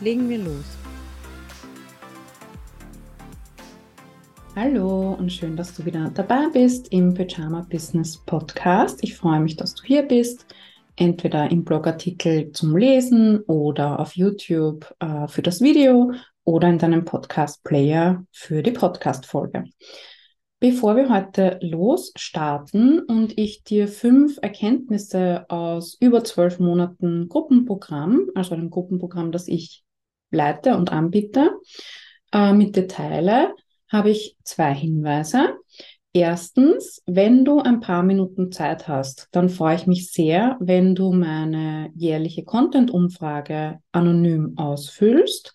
Legen wir los. Hallo und schön, dass du wieder dabei bist im Pyjama Business Podcast. Ich freue mich, dass du hier bist, entweder im Blogartikel zum Lesen oder auf YouTube äh, für das Video oder in deinem Podcast-Player für die Podcast-Folge. Bevor wir heute losstarten und ich dir fünf Erkenntnisse aus über zwölf Monaten Gruppenprogramm, also einem Gruppenprogramm, das ich leite und anbiete, äh, mit dir teile, habe ich zwei Hinweise. Erstens, wenn du ein paar Minuten Zeit hast, dann freue ich mich sehr, wenn du meine jährliche Content-Umfrage anonym ausfüllst.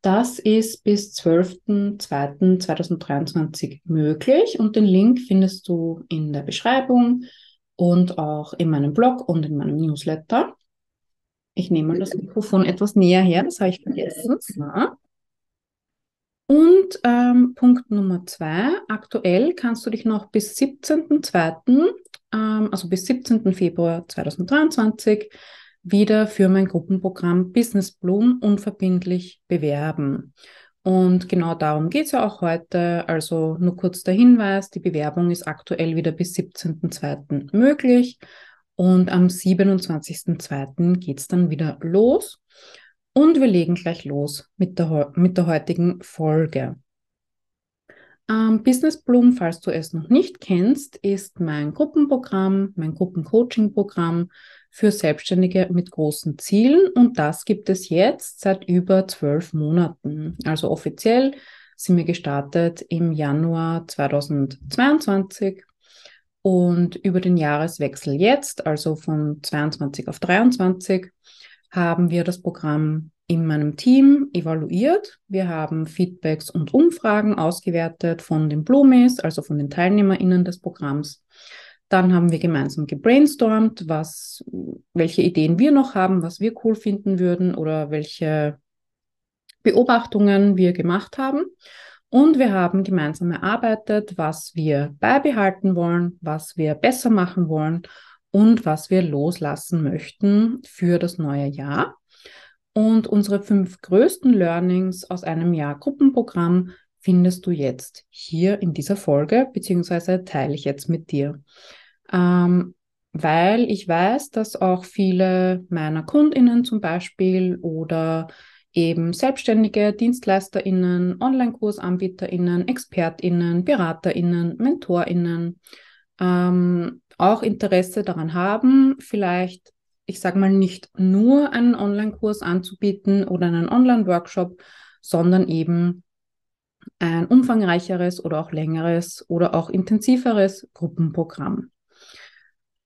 Das ist bis 12.02.2023 möglich und den Link findest du in der Beschreibung und auch in meinem Blog und in meinem Newsletter. Ich nehme mal das Mikrofon etwas näher her, das habe ich vergessen. So. Und ähm, Punkt Nummer zwei, aktuell kannst du dich noch bis 17.02., ähm, also bis 17. Februar 2023, wieder für mein Gruppenprogramm Business Bloom unverbindlich bewerben. Und genau darum geht es ja auch heute. Also nur kurz der Hinweis, die Bewerbung ist aktuell wieder bis 17.02. möglich. Und am 27.02. geht es dann wieder los. Und wir legen gleich los mit der, mit der heutigen Folge. Ähm, Business Bloom, falls du es noch nicht kennst, ist mein Gruppenprogramm, mein Gruppencoaching-Programm für Selbstständige mit großen Zielen. Und das gibt es jetzt seit über zwölf Monaten. Also offiziell sind wir gestartet im Januar 2022 und über den Jahreswechsel jetzt, also von 22 auf 23, haben wir das Programm in meinem Team evaluiert. Wir haben Feedbacks und Umfragen ausgewertet von den Blumis, also von den TeilnehmerInnen des Programms. Dann haben wir gemeinsam gebrainstormt, was, welche Ideen wir noch haben, was wir cool finden würden oder welche Beobachtungen wir gemacht haben. Und wir haben gemeinsam erarbeitet, was wir beibehalten wollen, was wir besser machen wollen und was wir loslassen möchten für das neue Jahr. Und unsere fünf größten Learnings aus einem Jahr Gruppenprogramm findest du jetzt hier in dieser Folge, beziehungsweise teile ich jetzt mit dir ähm, weil ich weiß, dass auch viele meiner Kundinnen zum Beispiel oder eben selbstständige DienstleisterInnen, Online-KursanbieterInnen, ExpertInnen, BeraterInnen, MentorInnen ähm, auch Interesse daran haben, vielleicht, ich sage mal, nicht nur einen Online-Kurs anzubieten oder einen Online-Workshop, sondern eben ein umfangreicheres oder auch längeres oder auch intensiveres Gruppenprogramm.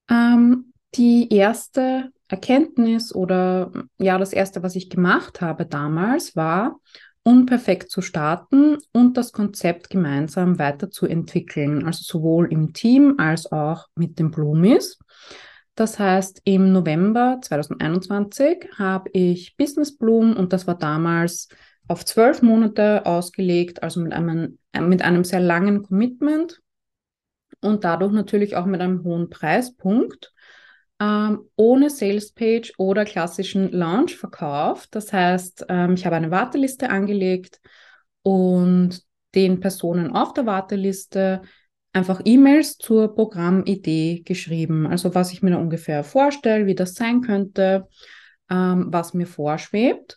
Ähm, die erste Erkenntnis oder ja, das erste, was ich gemacht habe damals, war, unperfekt zu starten und das Konzept gemeinsam weiterzuentwickeln, also sowohl im Team als auch mit den Blumis. Das heißt, im November 2021 habe ich Business Bloom und das war damals auf zwölf Monate ausgelegt, also mit einem, mit einem sehr langen Commitment und dadurch natürlich auch mit einem hohen Preispunkt, ähm, ohne Salespage oder klassischen Launch-Verkauf. Das heißt, ähm, ich habe eine Warteliste angelegt und den Personen auf der Warteliste einfach E-Mails zur Programmidee geschrieben. Also was ich mir da ungefähr vorstelle, wie das sein könnte, ähm, was mir vorschwebt.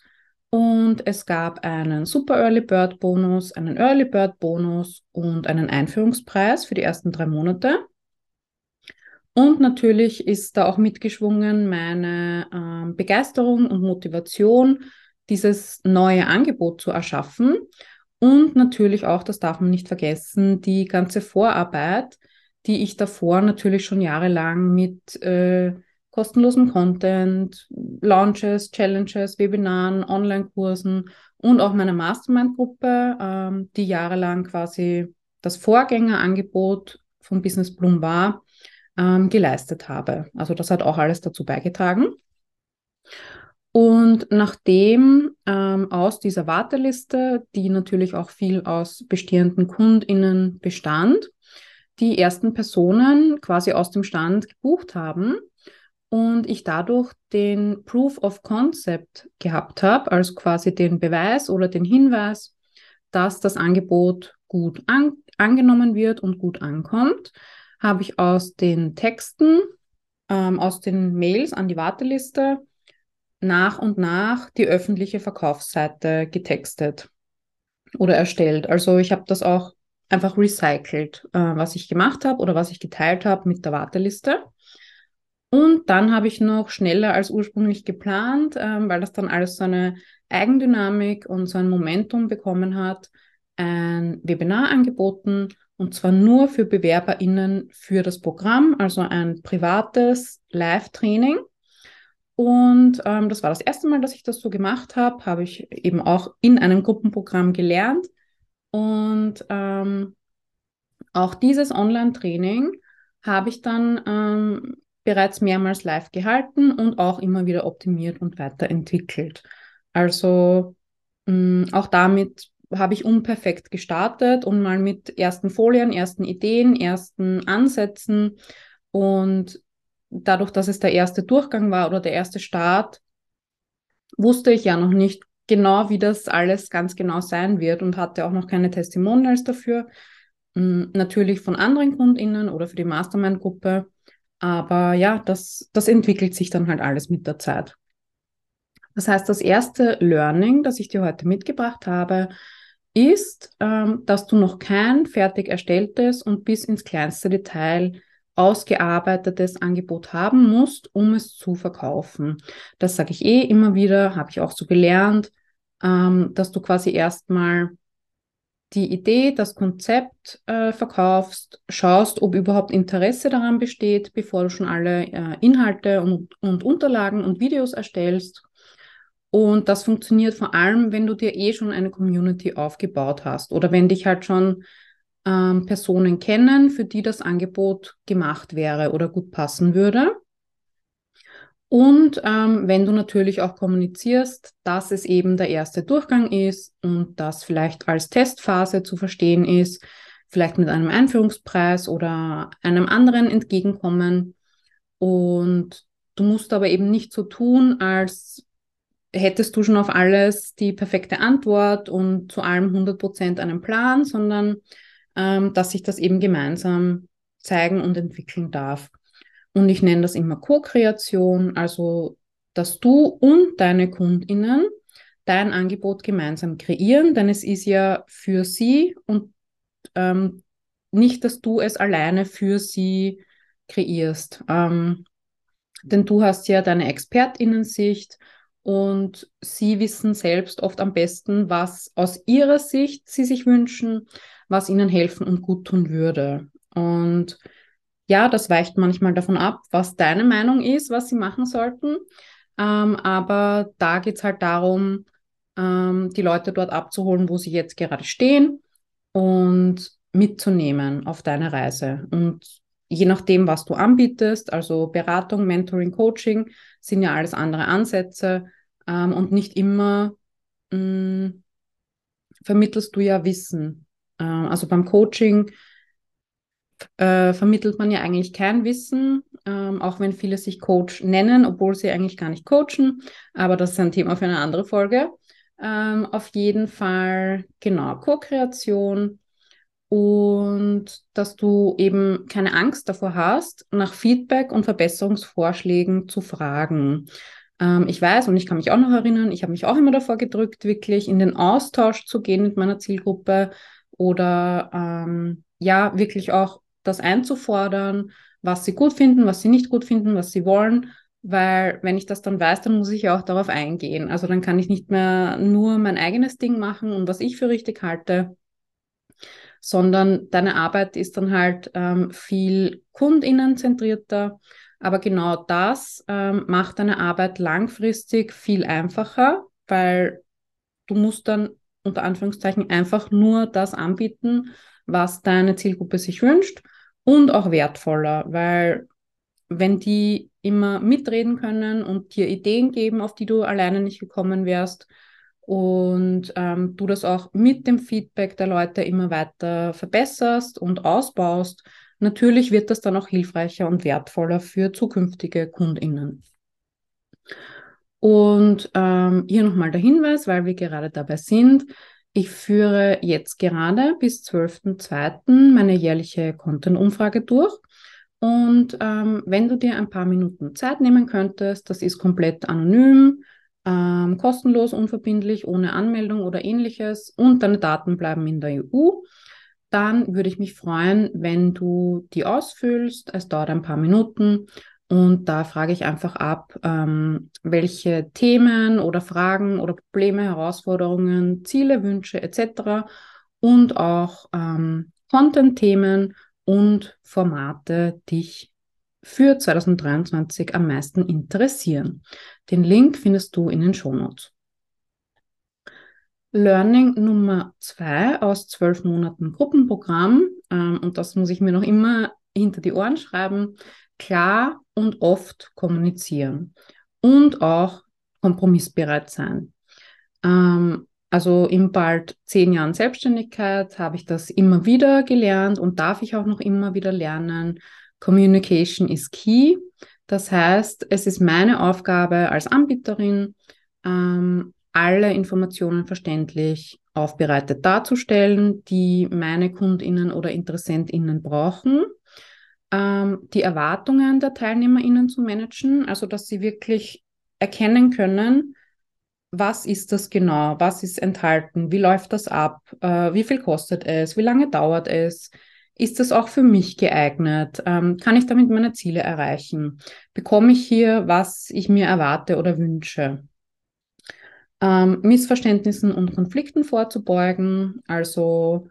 Und es gab einen Super Early Bird Bonus, einen Early Bird Bonus und einen Einführungspreis für die ersten drei Monate. Und natürlich ist da auch mitgeschwungen meine ähm, Begeisterung und Motivation, dieses neue Angebot zu erschaffen. Und natürlich auch, das darf man nicht vergessen, die ganze Vorarbeit, die ich davor natürlich schon jahrelang mit äh, kostenlosem Content, Launches, Challenges, Webinaren, Online-Kursen und auch meiner Mastermind-Gruppe, ähm, die jahrelang quasi das Vorgängerangebot von Business Bloom war, ähm, geleistet habe. Also das hat auch alles dazu beigetragen. Und nachdem ähm, aus dieser Warteliste, die natürlich auch viel aus bestehenden KundInnen bestand, die ersten Personen quasi aus dem Stand gebucht haben und ich dadurch den Proof of Concept gehabt habe, also quasi den Beweis oder den Hinweis, dass das Angebot gut an angenommen wird und gut ankommt, habe ich aus den Texten, ähm, aus den Mails an die Warteliste nach und nach die öffentliche Verkaufsseite getextet oder erstellt. Also ich habe das auch einfach recycelt, äh, was ich gemacht habe oder was ich geteilt habe mit der Warteliste. Und dann habe ich noch schneller als ursprünglich geplant, äh, weil das dann alles so eine Eigendynamik und so ein Momentum bekommen hat, ein Webinar angeboten und zwar nur für BewerberInnen für das Programm, also ein privates Live-Training und ähm, das war das erste Mal, dass ich das so gemacht habe. Habe ich eben auch in einem Gruppenprogramm gelernt. Und ähm, auch dieses Online-Training habe ich dann ähm, bereits mehrmals live gehalten und auch immer wieder optimiert und weiterentwickelt. Also mh, auch damit habe ich unperfekt gestartet und mal mit ersten Folien, ersten Ideen, ersten Ansätzen und dadurch, dass es der erste Durchgang war oder der erste Start, wusste ich ja noch nicht genau, wie das alles ganz genau sein wird und hatte auch noch keine Testimonials dafür. Hm, natürlich von anderen KundInnen oder für die Mastermind-Gruppe. Aber ja, das, das entwickelt sich dann halt alles mit der Zeit. Das heißt, das erste Learning, das ich dir heute mitgebracht habe, ist, ähm, dass du noch kein fertig erstelltes und bis ins kleinste Detail ausgearbeitetes Angebot haben musst, um es zu verkaufen. Das sage ich eh immer wieder, habe ich auch so gelernt, ähm, dass du quasi erstmal die Idee, das Konzept äh, verkaufst, schaust, ob überhaupt Interesse daran besteht, bevor du schon alle äh, Inhalte und, und Unterlagen und Videos erstellst. Und das funktioniert vor allem, wenn du dir eh schon eine Community aufgebaut hast oder wenn dich halt schon ähm, Personen kennen, für die das Angebot gemacht wäre oder gut passen würde. Und ähm, wenn du natürlich auch kommunizierst, dass es eben der erste Durchgang ist und das vielleicht als Testphase zu verstehen ist, vielleicht mit einem Einführungspreis oder einem anderen Entgegenkommen. Und du musst aber eben nicht so tun, als hättest du schon auf alles die perfekte Antwort und zu allem 100 Prozent einen Plan, sondern ähm, dass sich das eben gemeinsam zeigen und entwickeln darf. Und ich nenne das immer Co-Kreation, also dass du und deine Kundinnen dein Angebot gemeinsam kreieren, denn es ist ja für sie und ähm, nicht, dass du es alleine für sie kreierst. Ähm, denn du hast ja deine Expertinnensicht und sie wissen selbst oft am besten, was aus ihrer Sicht sie sich wünschen, was ihnen helfen und gut tun würde. Und ja, das weicht manchmal davon ab, was deine Meinung ist, was sie machen sollten. Ähm, aber da geht es halt darum, ähm, die Leute dort abzuholen, wo sie jetzt gerade stehen und mitzunehmen auf deine Reise. Und je nachdem, was du anbietest, also Beratung, Mentoring, Coaching, sind ja alles andere Ansätze ähm, und nicht immer mh, mm, vermittelst du ja Wissen. Ähm, also beim Coaching äh, vermittelt man ja eigentlich kein Wissen, ähm, auch wenn viele sich Coach nennen, obwohl sie eigentlich gar nicht coachen. Aber das ist ein Thema für eine andere Folge. Ähm, auf jeden Fall, genau, Co-Kreation und dass du eben keine Angst davor hast, nach Feedback und Verbesserungsvorschlägen zu fragen. Ähm, ich weiß und ich kann mich auch noch erinnern, ich habe mich auch immer davor gedrückt, wirklich in den Austausch zu gehen mit meiner Zielgruppe oder ähm, ja, wirklich auch das einzufordern, was sie gut finden, was sie nicht gut finden, was sie wollen, weil wenn ich das dann weiß, dann muss ich ja auch darauf eingehen. Also dann kann ich nicht mehr nur mein eigenes Ding machen und was ich für richtig halte, sondern deine Arbeit ist dann halt ähm, viel kundinnenzentrierter Aber genau das ähm, macht deine Arbeit langfristig viel einfacher, weil du musst dann unter Anführungszeichen einfach nur das anbieten, was deine Zielgruppe sich wünscht und auch wertvoller, weil wenn die immer mitreden können und dir Ideen geben, auf die du alleine nicht gekommen wärst und ähm, du das auch mit dem Feedback der Leute immer weiter verbesserst und ausbaust, natürlich wird das dann auch hilfreicher und wertvoller für zukünftige KundInnen. Und ähm, hier nochmal der Hinweis, weil wir gerade dabei sind. Ich führe jetzt gerade bis 12.02. meine jährliche Content-Umfrage durch. Und ähm, wenn du dir ein paar Minuten Zeit nehmen könntest, das ist komplett anonym, ähm, kostenlos, unverbindlich, ohne Anmeldung oder ähnliches und deine Daten bleiben in der EU, dann würde ich mich freuen, wenn du die ausfüllst. Es dauert ein paar Minuten und da frage ich einfach ab, ähm, welche Themen oder Fragen oder Probleme, Herausforderungen, Ziele, Wünsche etc. und auch ähm, Content-Themen und Formate dich für 2023 am meisten interessieren. Den Link findest du in den Shownotes. Learning Nummer zwei aus zwölf Monaten Gruppenprogramm, ähm, und das muss ich mir noch immer hinter die Ohren schreiben, klar und oft kommunizieren und auch kompromissbereit sein. Ähm, also in bald zehn Jahren Selbstständigkeit habe ich das immer wieder gelernt und darf ich auch noch immer wieder lernen. Communication is key. Das heißt, es ist meine Aufgabe als Anbieterin, ähm, alle Informationen verständlich aufbereitet darzustellen, die meine Kundinnen oder Interessentinnen brauchen ähm, die Erwartungen der TeilnehmerInnen zu managen, also dass sie wirklich erkennen können, was ist das genau, was ist enthalten, wie läuft das ab, äh, wie viel kostet es, wie lange dauert es, ist das auch für mich geeignet, ähm, kann ich damit meine Ziele erreichen, bekomme ich hier, was ich mir erwarte oder wünsche. Ähm, Missverständnissen und Konflikten vorzubeugen, also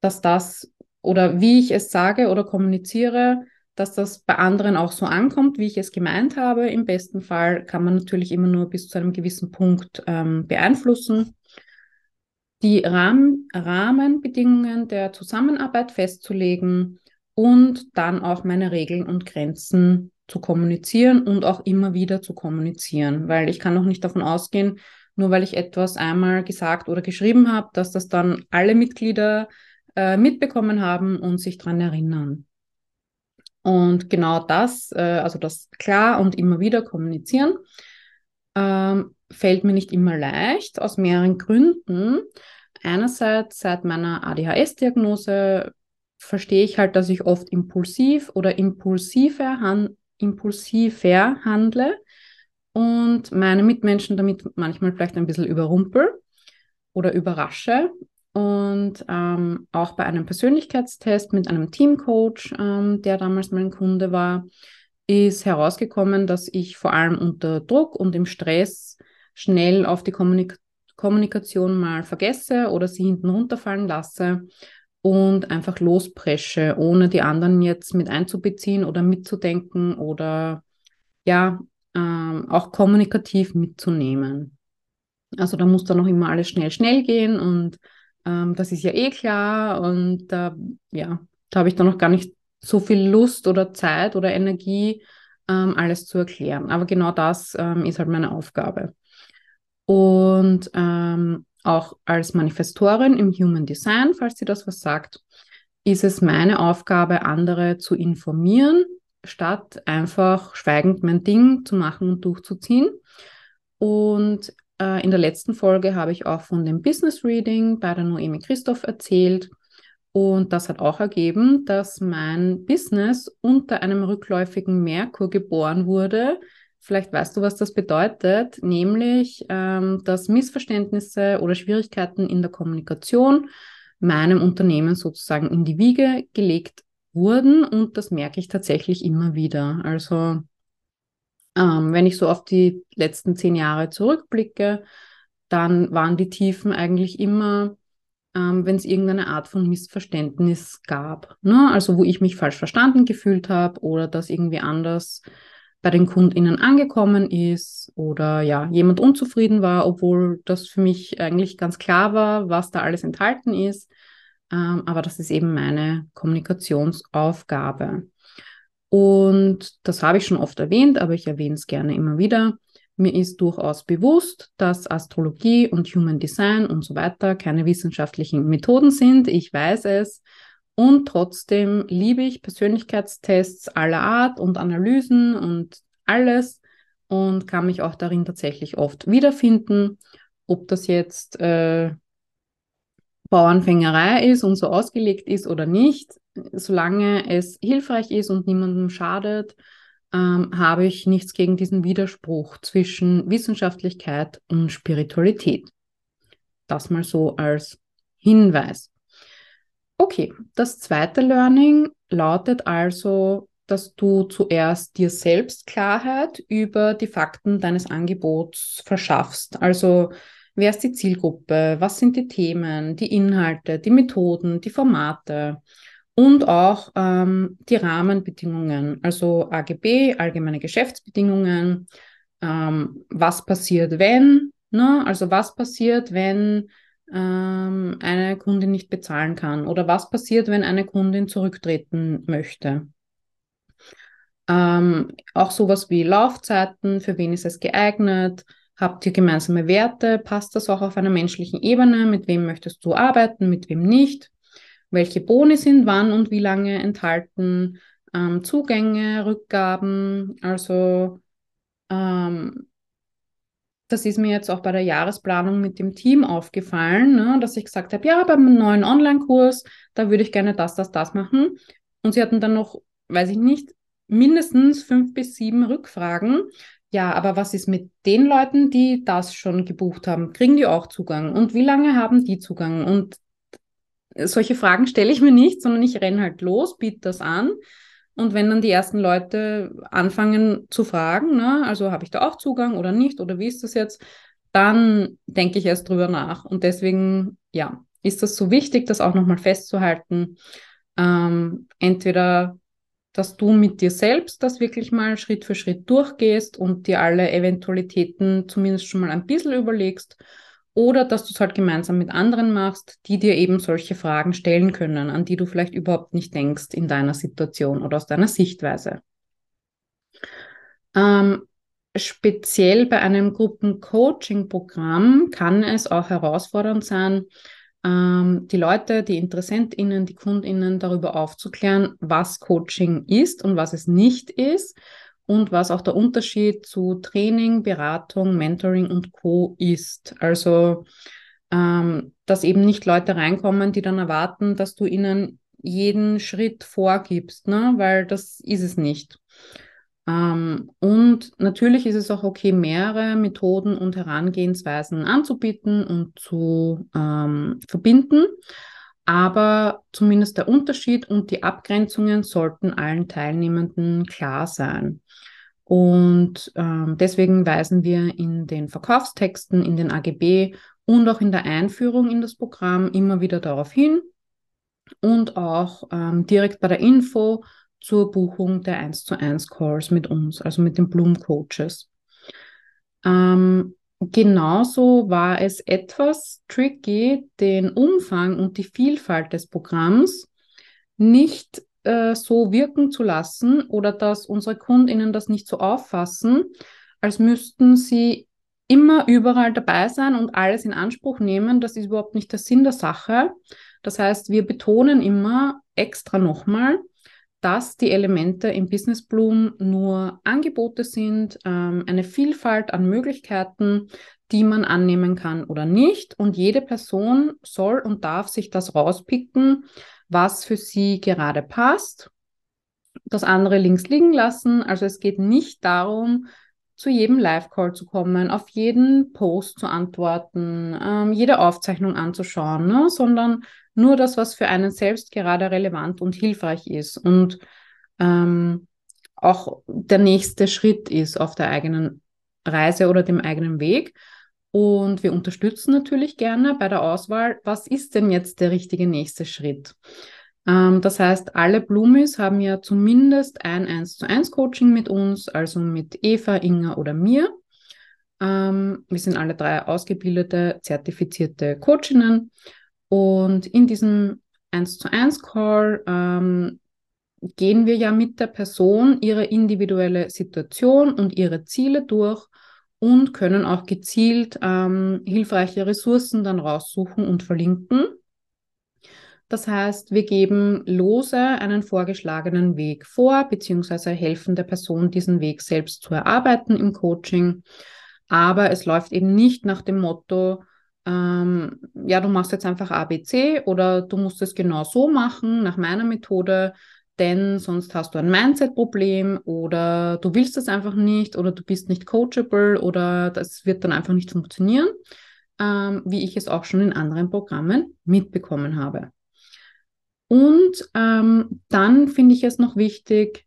dass das oder wie ich es sage oder kommuniziere, dass das bei anderen auch so ankommt, wie ich es gemeint habe. Im besten Fall kann man natürlich immer nur bis zu einem gewissen Punkt ähm, beeinflussen. Die Rahmen, Rahmenbedingungen der Zusammenarbeit festzulegen und dann auch meine Regeln und Grenzen zu kommunizieren und auch immer wieder zu kommunizieren, weil ich kann noch nicht davon ausgehen, nur weil ich etwas einmal gesagt oder geschrieben habe, dass das dann alle Mitglieder äh, mitbekommen haben und sich daran erinnern. Und genau das, äh, also das klar und immer wieder kommunizieren, ähm, fällt mir nicht immer leicht, aus mehreren Gründen. Einerseits seit meiner ADHS-Diagnose verstehe ich halt, dass ich oft impulsiv oder impulsiver, han impulsiver handle und meine Mitmenschen damit manchmal vielleicht ein bisschen überrumpel oder überrasche. Und ähm, auch bei einem Persönlichkeitstest mit einem Teamcoach, ähm, der damals mein Kunde war, ist herausgekommen, dass ich vor allem unter Druck und im Stress schnell auf die Kommunik Kommunikation mal vergesse oder sie hinten runterfallen lasse und einfach lospresche, ohne die anderen jetzt mit einzubeziehen oder mitzudenken oder ja, ähm, auch kommunikativ mitzunehmen. Also da muss dann noch immer alles schnell, schnell gehen und ähm, das ist ja eh klar und äh, ja, da habe ich dann noch gar nicht so viel Lust oder Zeit oder Energie, ähm, alles zu erklären. Aber genau das ähm, ist halt meine Aufgabe. Und ähm, auch als Manifestorin im Human Design, falls sie das was sagt, ist es meine Aufgabe, andere zu informieren, statt einfach schweigend mein Ding zu machen und durchzuziehen. Und äh, in der letzten Folge habe ich auch von dem Business Reading bei der Noemi Christoph erzählt. Und das hat auch ergeben, dass mein Business unter einem rückläufigen Merkur geboren wurde. Vielleicht weißt du, was das bedeutet, nämlich, ähm, dass Missverständnisse oder Schwierigkeiten in der Kommunikation meinem Unternehmen sozusagen in die Wiege gelegt wurden. Und das merke ich tatsächlich immer wieder. Also ähm, wenn ich so auf die letzten zehn Jahre zurückblicke, dann waren die Tiefen eigentlich immer ähm, wenn es irgendeine Art von Missverständnis gab. Ne? Also wo ich mich falsch verstanden gefühlt habe oder das irgendwie anders bei den KundInnen angekommen ist oder ja, jemand unzufrieden war, obwohl das für mich eigentlich ganz klar war, was da alles enthalten ist. Ähm, aber das ist eben meine Kommunikationsaufgabe. Und das habe ich schon oft erwähnt, aber ich erwähne es gerne immer wieder. Mir ist durchaus bewusst, dass Astrologie und Human Design und so weiter keine wissenschaftlichen Methoden sind. Ich weiß es. Und trotzdem liebe ich Persönlichkeitstests aller Art und Analysen und alles und kann mich auch darin tatsächlich oft wiederfinden. Ob das jetzt äh, Bauernfängerei ist und so ausgelegt ist oder nicht, solange es hilfreich ist und niemandem schadet, ähm, habe ich nichts gegen diesen Widerspruch zwischen Wissenschaftlichkeit und Spiritualität. Das mal so als Hinweis. Okay, das zweite Learning lautet also, dass du zuerst dir selbst Klarheit über die Fakten deines Angebots verschaffst. Also wer ist die Zielgruppe, was sind die Themen, die Inhalte, die Methoden, die Formate? Und auch ähm, die Rahmenbedingungen, also AGB, allgemeine Geschäftsbedingungen, ähm, was passiert, wenn, ne? also was passiert, wenn ähm, eine Kundin nicht bezahlen kann? Oder was passiert, wenn eine Kundin zurücktreten möchte. Ähm, auch sowas wie Laufzeiten, für wen ist es geeignet, habt ihr gemeinsame Werte, passt das auch auf einer menschlichen Ebene, mit wem möchtest du arbeiten, mit wem nicht welche Boni sind wann und wie lange enthalten, ähm, Zugänge, Rückgaben. Also ähm, das ist mir jetzt auch bei der Jahresplanung mit dem Team aufgefallen, ne, dass ich gesagt habe, ja, beim neuen Online-Kurs, da würde ich gerne das, das, das machen. Und sie hatten dann noch, weiß ich nicht, mindestens fünf bis sieben Rückfragen. Ja, aber was ist mit den Leuten, die das schon gebucht haben? Kriegen die auch Zugang? Und wie lange haben die Zugang? Und solche Fragen stelle ich mir nicht, sondern ich renne halt los, biete das an. Und wenn dann die ersten Leute anfangen zu fragen, ne, also habe ich da auch Zugang oder nicht oder wie ist das jetzt, dann denke ich erst drüber nach. Und deswegen, ja, ist das so wichtig, das auch nochmal festzuhalten. Ähm, entweder, dass du mit dir selbst das wirklich mal Schritt für Schritt durchgehst und dir alle Eventualitäten zumindest schon mal ein bisschen überlegst oder dass du es halt gemeinsam mit anderen machst, die dir eben solche Fragen stellen können, an die du vielleicht überhaupt nicht denkst in deiner Situation oder aus deiner Sichtweise. Ähm, speziell bei einem Gruppencoaching-Programm kann es auch herausfordernd sein, ähm, die Leute, die InteressentInnen, die KundInnen darüber aufzuklären, was Coaching ist und was es nicht ist und was auch der Unterschied zu Training, Beratung, Mentoring und Co ist. Also, ähm, dass eben nicht Leute reinkommen, die dann erwarten, dass du ihnen jeden Schritt vorgibst, ne? weil das ist es nicht. Ähm, und natürlich ist es auch okay, mehrere Methoden und Herangehensweisen anzubieten und zu ähm, verbinden. Aber zumindest der Unterschied und die Abgrenzungen sollten allen Teilnehmenden klar sein. Und ähm, deswegen weisen wir in den Verkaufstexten, in den AGB und auch in der Einführung in das Programm immer wieder darauf hin und auch ähm, direkt bei der Info zur Buchung der 1 zu 1 Calls mit uns, also mit den Bloom Coaches. Ähm, Genauso war es etwas tricky, den Umfang und die Vielfalt des Programms nicht äh, so wirken zu lassen oder dass unsere Kundinnen das nicht so auffassen, als müssten sie immer überall dabei sein und alles in Anspruch nehmen. Das ist überhaupt nicht der Sinn der Sache. Das heißt, wir betonen immer extra nochmal, dass die Elemente im Business Bloom nur Angebote sind, ähm, eine Vielfalt an Möglichkeiten, die man annehmen kann oder nicht. Und jede Person soll und darf sich das rauspicken, was für sie gerade passt. Das andere links liegen lassen. Also es geht nicht darum, zu jedem Live-Call zu kommen, auf jeden Post zu antworten, ähm, jede Aufzeichnung anzuschauen, ne? sondern nur das, was für einen selbst gerade relevant und hilfreich ist und ähm, auch der nächste Schritt ist auf der eigenen Reise oder dem eigenen Weg. Und wir unterstützen natürlich gerne bei der Auswahl, was ist denn jetzt der richtige nächste Schritt. Ähm, das heißt, alle Blumis haben ja zumindest ein 1 zu 1 Coaching mit uns, also mit Eva, Inga oder mir. Ähm, wir sind alle drei ausgebildete, zertifizierte Coachinnen. Und in diesem 1 zu 1 Call ähm, gehen wir ja mit der Person ihre individuelle Situation und ihre Ziele durch und können auch gezielt ähm, hilfreiche Ressourcen dann raussuchen und verlinken. Das heißt, wir geben lose einen vorgeschlagenen Weg vor, beziehungsweise helfen der Person, diesen Weg selbst zu erarbeiten im Coaching. Aber es läuft eben nicht nach dem Motto, ähm, ja, du machst jetzt einfach ABC oder du musst es genau so machen, nach meiner Methode, denn sonst hast du ein Mindset-Problem oder du willst es einfach nicht oder du bist nicht coachable oder das wird dann einfach nicht funktionieren, ähm, wie ich es auch schon in anderen Programmen mitbekommen habe. Und ähm, dann finde ich es noch wichtig,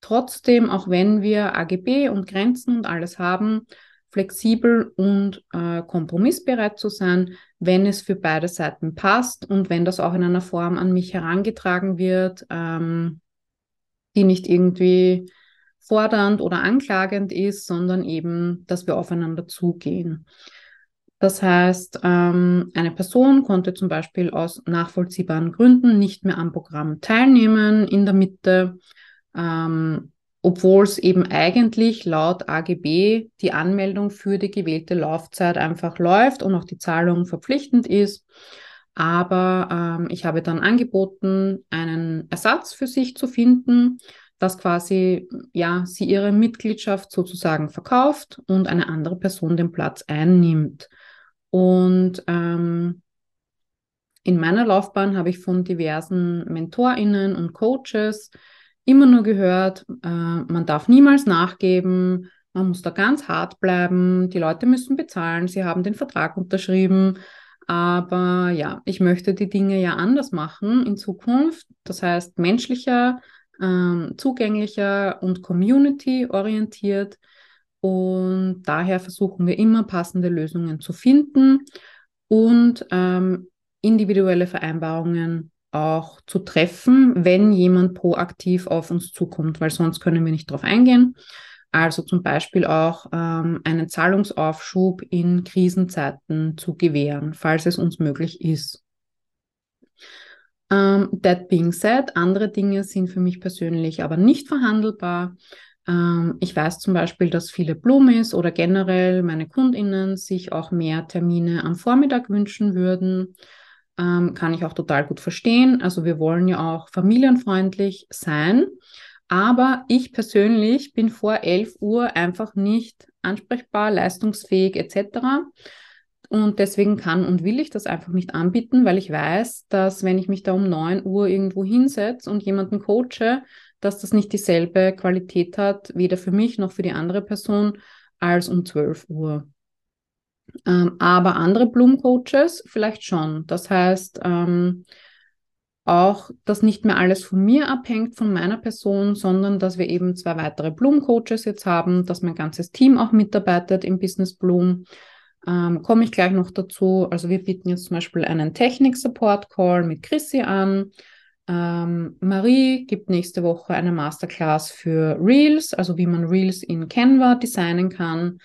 trotzdem, auch wenn wir AGB und Grenzen und alles haben, flexibel und äh, kompromissbereit zu sein, wenn es für beide Seiten passt und wenn das auch in einer Form an mich herangetragen wird, ähm, die nicht irgendwie fordernd oder anklagend ist, sondern eben, dass wir aufeinander zugehen. Das heißt, ähm, eine Person konnte zum Beispiel aus nachvollziehbaren Gründen nicht mehr am Programm teilnehmen in der Mitte. Ähm, obwohl es eben eigentlich laut AGB die Anmeldung für die gewählte Laufzeit einfach läuft und auch die Zahlung verpflichtend ist. Aber ähm, ich habe dann angeboten, einen Ersatz für sich zu finden, dass quasi ja sie ihre Mitgliedschaft sozusagen verkauft und eine andere Person den Platz einnimmt. Und ähm, in meiner Laufbahn habe ich von diversen MentorInnen und Coaches immer nur gehört, äh, man darf niemals nachgeben, man muss da ganz hart bleiben, die Leute müssen bezahlen, sie haben den Vertrag unterschrieben. Aber ja, ich möchte die Dinge ja anders machen in Zukunft. Das heißt, menschlicher, ähm, zugänglicher und community-orientiert. Und daher versuchen wir immer passende Lösungen zu finden und ähm, individuelle Vereinbarungen auch zu treffen, wenn jemand proaktiv auf uns zukommt, weil sonst können wir nicht darauf eingehen. Also zum Beispiel auch ähm, einen Zahlungsaufschub in Krisenzeiten zu gewähren, falls es uns möglich ist. Um, ähm, that being said, andere Dinge sind für mich persönlich aber nicht verhandelbar. Ähm, ich weiß zum Beispiel, dass viele Blumis oder generell meine KundInnen sich auch mehr Termine am Vormittag wünschen würden ähm, kann ich auch total gut verstehen. Also wir wollen ja auch familienfreundlich sein. Aber ich persönlich bin vor 11 Uhr einfach nicht ansprechbar, leistungsfähig etc. Und deswegen kann und will ich das einfach nicht anbieten, weil ich weiß, dass wenn ich mich da um 9 Uhr irgendwo hinsetze und jemanden coache, dass das nicht dieselbe Qualität hat, weder für mich noch für die andere Person, als um 12 Uhr. Ähm, aber andere Blumencoaches vielleicht schon. Das heißt, ähm, auch, dass nicht mehr alles von mir abhängt, von meiner Person, sondern dass wir eben zwei weitere Blumencoaches jetzt haben, dass mein ganzes Team auch mitarbeitet im Business Bloom. Ähm, Komme ich gleich noch dazu. Also wir bieten jetzt zum Beispiel einen Technik-Support-Call mit Chrissy an. Ähm, Marie gibt nächste Woche eine Masterclass für Reels, also wie man Reels in Canva designen kann.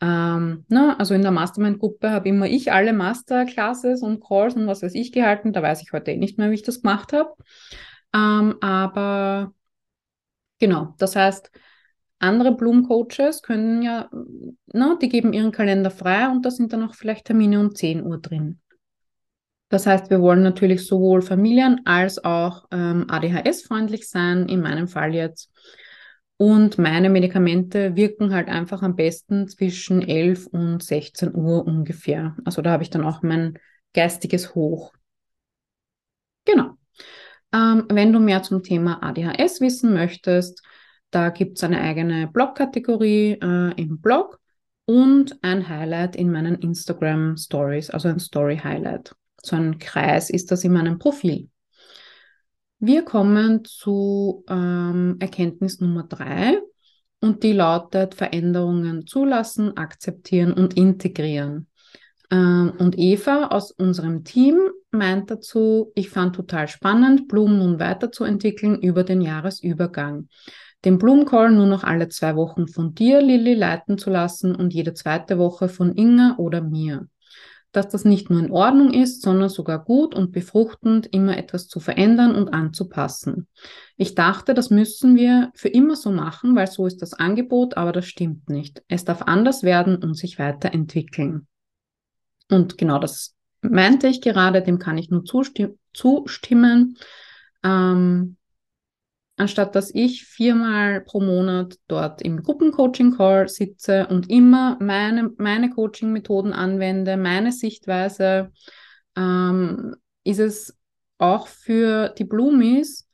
Ähm, na, also in der Mastermind-Gruppe habe immer ich alle Masterclasses und Calls und was weiß ich gehalten. Da weiß ich heute eh nicht mehr, wie ich das gemacht habe. Ähm, aber genau, das heißt, andere Blumencoaches können ja, na, die geben ihren Kalender frei und da sind dann auch vielleicht Termine um 10 Uhr drin. Das heißt, wir wollen natürlich sowohl Familien als auch ähm, ADHS-freundlich sein, in meinem Fall jetzt. Und meine Medikamente wirken halt einfach am besten zwischen 11 und 16 Uhr ungefähr. Also da habe ich dann auch mein geistiges Hoch. Genau. Ähm, wenn du mehr zum Thema ADHS wissen möchtest, da gibt es eine eigene Blog-Kategorie äh, im Blog und ein Highlight in meinen Instagram Stories, also ein Story Highlight. So ein Kreis ist das in meinem Profil. Wir kommen zu ähm, Erkenntnis Nummer drei. und die lautet Veränderungen zulassen, akzeptieren und integrieren. Ähm, und Eva aus unserem Team meint dazu, ich fand total spannend, Blumen nun weiterzuentwickeln über den Jahresübergang. Den Blumencall nur noch alle zwei Wochen von dir, Lilly, leiten zu lassen und jede zweite Woche von Inga oder mir. Dass das nicht nur in Ordnung ist, sondern sogar gut und befruchtend, immer etwas zu verändern und anzupassen. Ich dachte, das müssen wir für immer so machen, weil so ist das Angebot, aber das stimmt nicht. Es darf anders werden und sich weiterentwickeln. Und genau das meinte ich gerade, dem kann ich nur zustimmen. Ähm, anstatt dass ich viermal pro Monat dort im Gruppencoaching-Call sitze und immer meine, meine Coaching-Methoden anwende, meine Sichtweise, ähm, ist es auch für die Blumis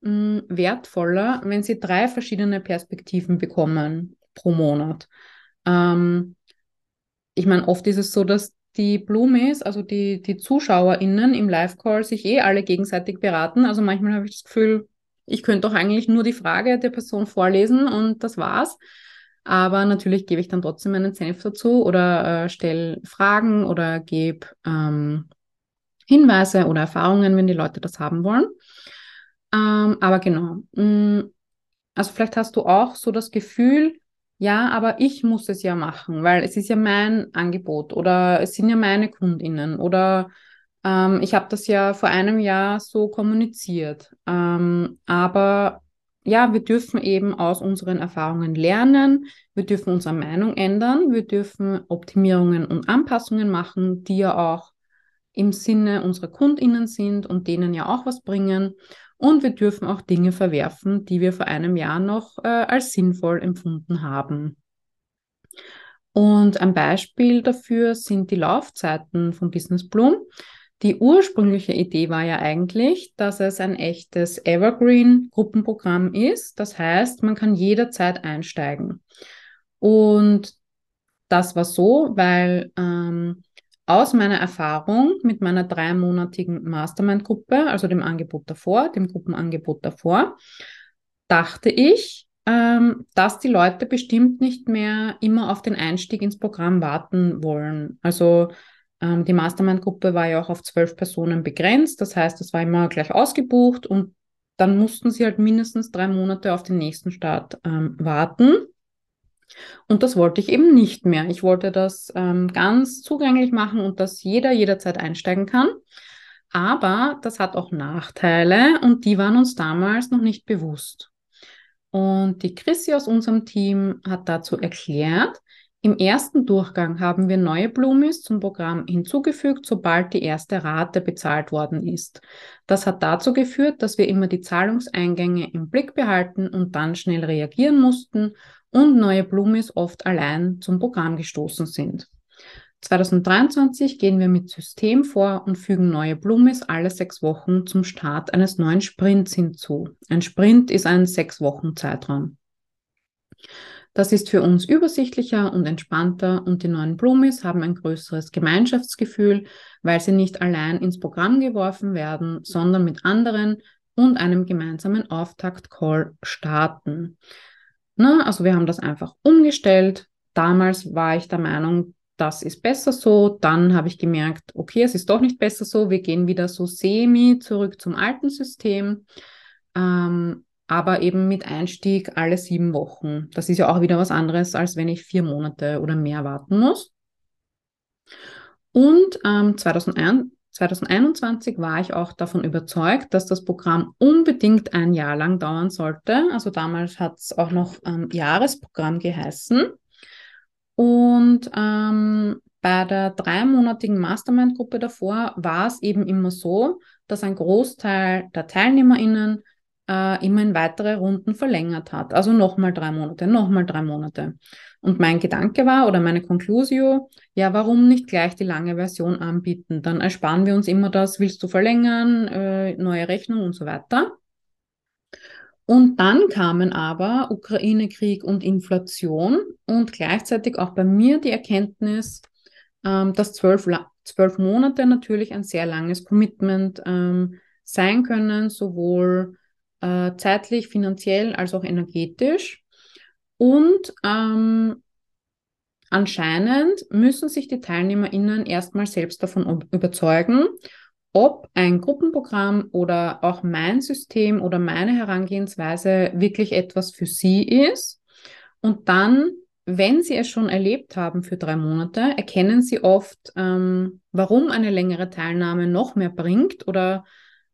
mh, hm, wertvoller, wenn sie drei verschiedene Perspektiven bekommen pro Monat. Ähm, ich meine, oft ist es so, dass die Blumis, also die, die ZuschauerInnen im Live-Call, sich eh alle gegenseitig beraten. Also manchmal habe ich das Gefühl, ich könnte doch eigentlich nur die Frage der Person vorlesen und das war's. Aber natürlich gebe ich dann trotzdem meinen Senf dazu oder äh, stelle Fragen oder gebe ähm, Hinweise oder Erfahrungen, wenn die Leute das haben wollen. Ähm, aber genau. Mm, also vielleicht hast du auch so das Gefühl, ja, aber ich muss es ja machen, weil es ist ja mein Angebot oder es sind ja meine KundInnen oder ähm, ich habe das ja vor einem Jahr so kommuniziert. Ähm, aber ja, wir dürfen eben aus unseren Erfahrungen lernen, wir dürfen unsere Meinung ändern, wir dürfen Optimierungen und Anpassungen machen, die ja auch im Sinne unserer KundInnen sind und denen ja auch was bringen. Und wir dürfen auch Dinge verwerfen, die wir vor einem Jahr noch äh, als sinnvoll empfunden haben. Und ein Beispiel dafür sind die Laufzeiten von Business Bloom. Die ursprüngliche Idee war ja eigentlich, dass es ein echtes Evergreen-Gruppenprogramm ist. Das heißt, man kann jederzeit einsteigen. Und das war so, weil ähm, aus meiner Erfahrung mit meiner dreimonatigen Mastermind-Gruppe, also dem Angebot davor, dem Gruppenangebot davor, dachte ich, ähm, dass die Leute bestimmt nicht mehr immer auf den Einstieg ins Programm warten wollen. Also ähm, die Mastermind-Gruppe war ja auch auf zwölf Personen begrenzt. Das heißt, es war immer gleich ausgebucht und dann mussten sie halt mindestens drei Monate auf den nächsten Start ähm, warten. Und das wollte ich eben nicht mehr. Ich wollte das ähm, ganz zugänglich machen und dass jeder jederzeit einsteigen kann. Aber das hat auch Nachteile und die waren uns damals noch nicht bewusst. Und die Chrissy aus unserem Team hat dazu erklärt, im ersten Durchgang haben wir neue Blumis zum Programm hinzugefügt, sobald die erste Rate bezahlt worden ist. Das hat dazu geführt, dass wir immer die Zahlungseingänge im Blick behalten und dann schnell reagieren mussten und neue Blumis oft allein zum Programm gestoßen sind. 2023 gehen wir mit System vor und fügen neue Blumis alle sechs Wochen zum Start eines neuen Sprints hinzu. Ein Sprint ist ein sechs Wochen Zeitraum. Das ist für uns übersichtlicher und entspannter und die neuen Blumis haben ein größeres Gemeinschaftsgefühl, weil sie nicht allein ins Programm geworfen werden, sondern mit anderen und einem gemeinsamen Auftakt-Call starten. Na, also wir haben das einfach umgestellt. Damals war ich der Meinung, das ist besser so. Dann habe ich gemerkt, okay, es ist doch nicht besser so. Wir gehen wieder so semi zurück zum alten System. Ähm, aber eben mit Einstieg alle sieben Wochen. Das ist ja auch wieder was anderes, als wenn ich vier Monate oder mehr warten muss. Und ähm, 2001, 2021 war ich auch davon überzeugt, dass das Programm unbedingt ein Jahr lang dauern sollte. Also damals hat es auch noch ähm, Jahresprogramm geheißen. Und ähm, bei der dreimonatigen Mastermind-Gruppe davor war es eben immer so, dass ein Großteil der TeilnehmerInnen äh, immer in weitere Runden verlängert hat. Also nochmal drei Monate, nochmal drei Monate. Und mein Gedanke war oder meine Conclusio, ja, warum nicht gleich die lange Version anbieten? Dann ersparen wir uns immer das, willst du verlängern, äh, neue Rechnung und so weiter. Und dann kamen aber Ukraine-Krieg und Inflation und gleichzeitig auch bei mir die Erkenntnis, ähm, dass zwölf, zwölf Monate natürlich ein sehr langes Commitment ähm, sein können, sowohl äh, zeitlich, finanziell als auch energetisch. Und ähm, anscheinend müssen sich die TeilnehmerInnen erstmal selbst davon überzeugen, ob ein Gruppenprogramm oder auch mein System oder meine Herangehensweise wirklich etwas für sie ist. Und dann, wenn sie es schon erlebt haben für drei Monate, erkennen sie oft, ähm, warum eine längere Teilnahme noch mehr bringt oder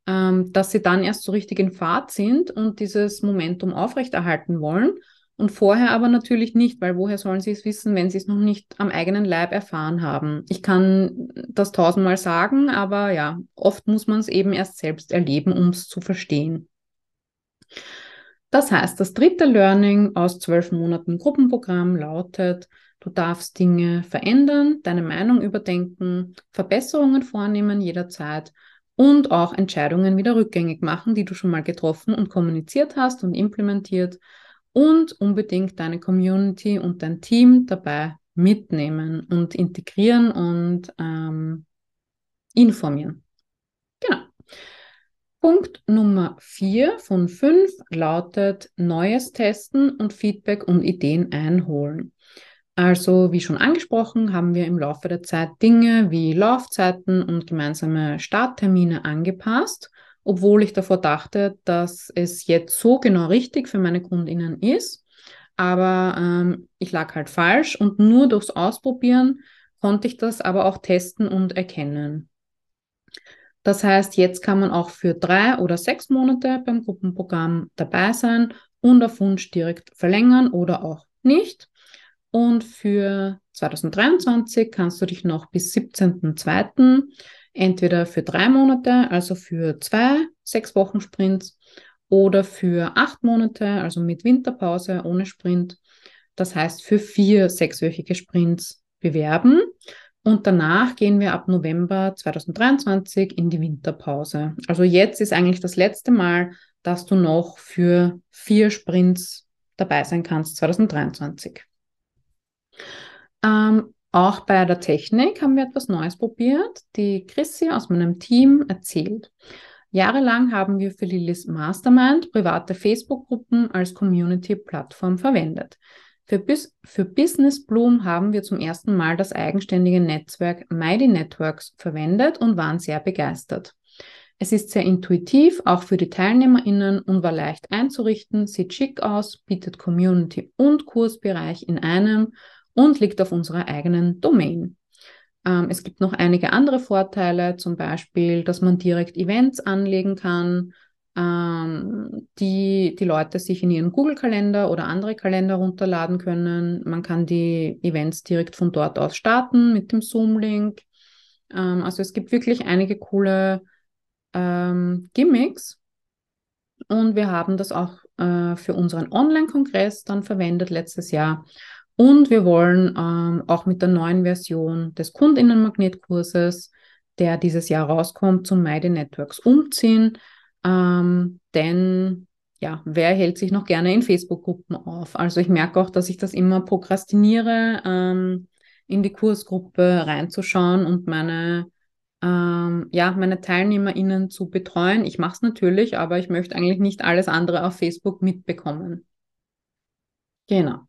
ähm, dass sie dann erst so richtig in Fahrt sind und dieses Momentum aufrechterhalten wollen. Und vorher aber natürlich nicht, weil woher sollen sie es wissen, wenn sie es noch nicht am eigenen Leib erfahren haben? Ich kann das tausendmal sagen, aber ja, oft muss man es eben erst selbst erleben, um es zu verstehen. Das heißt, das dritte Learning aus zwölf Monaten Gruppenprogramm lautet, du darfst Dinge verändern, deine Meinung überdenken, Verbesserungen vornehmen jederzeit und auch Entscheidungen wieder rückgängig machen, die du schon mal getroffen und kommuniziert hast und implementiert und unbedingt deine Community und dein Team dabei mitnehmen und integrieren und ähm, informieren. Genau. Punkt Nummer vier von fünf lautet Neues testen und Feedback und Ideen einholen. Also, wie schon angesprochen, haben wir im Laufe der Zeit Dinge wie Laufzeiten und gemeinsame Starttermine angepasst obwohl ich davor dachte, dass es jetzt so genau richtig für meine Kundinnen ist. Aber ähm, ich lag halt falsch und nur durchs Ausprobieren konnte ich das aber auch testen und erkennen. Das heißt, jetzt kann man auch für drei oder sechs Monate beim Gruppenprogramm dabei sein und auf Wunsch direkt verlängern oder auch nicht. Und für 2023 kannst du dich noch bis 17.02 entweder für drei Monate, also für zwei sechs Wochen Sprints, oder für acht Monate, also mit Winterpause ohne Sprint. Das heißt, für vier sechswöchige Sprints bewerben. Und danach gehen wir ab November 2023 in die Winterpause. Also jetzt ist eigentlich das letzte Mal, dass du noch für vier Sprints dabei sein kannst 2023. Ähm, auch bei der Technik haben wir etwas Neues probiert. Die Chrissy aus meinem Team erzählt. Jahrelang haben wir für Lillys Mastermind private Facebook-Gruppen als Community-Plattform verwendet. Für, Bis für Business Bloom haben wir zum ersten Mal das eigenständige Netzwerk Mighty Networks verwendet und waren sehr begeistert. Es ist sehr intuitiv, auch für die TeilnehmerInnen und war leicht einzurichten, sieht schick aus, bietet Community und Kursbereich in einem und liegt auf unserer eigenen Domain. Ähm, es gibt noch einige andere Vorteile, zum Beispiel, dass man direkt Events anlegen kann, ähm, die die Leute sich in ihren Google-Kalender oder andere Kalender runterladen können. Man kann die Events direkt von dort aus starten mit dem Zoom-Link. Ähm, also es gibt wirklich einige coole ähm, Gimmicks. Und wir haben das auch äh, für unseren Online-Kongress dann verwendet letztes Jahr. Und wir wollen ähm, auch mit der neuen Version des Kundinnenmagnetkurses, der dieses Jahr rauskommt, zum Meide Networks umziehen. Ähm, denn ja, wer hält sich noch gerne in Facebook-Gruppen auf? Also ich merke auch, dass ich das immer prokrastiniere, ähm, in die Kursgruppe reinzuschauen und meine ähm, ja, meine TeilnehmerInnen zu betreuen. Ich mache es natürlich, aber ich möchte eigentlich nicht alles andere auf Facebook mitbekommen. Genau.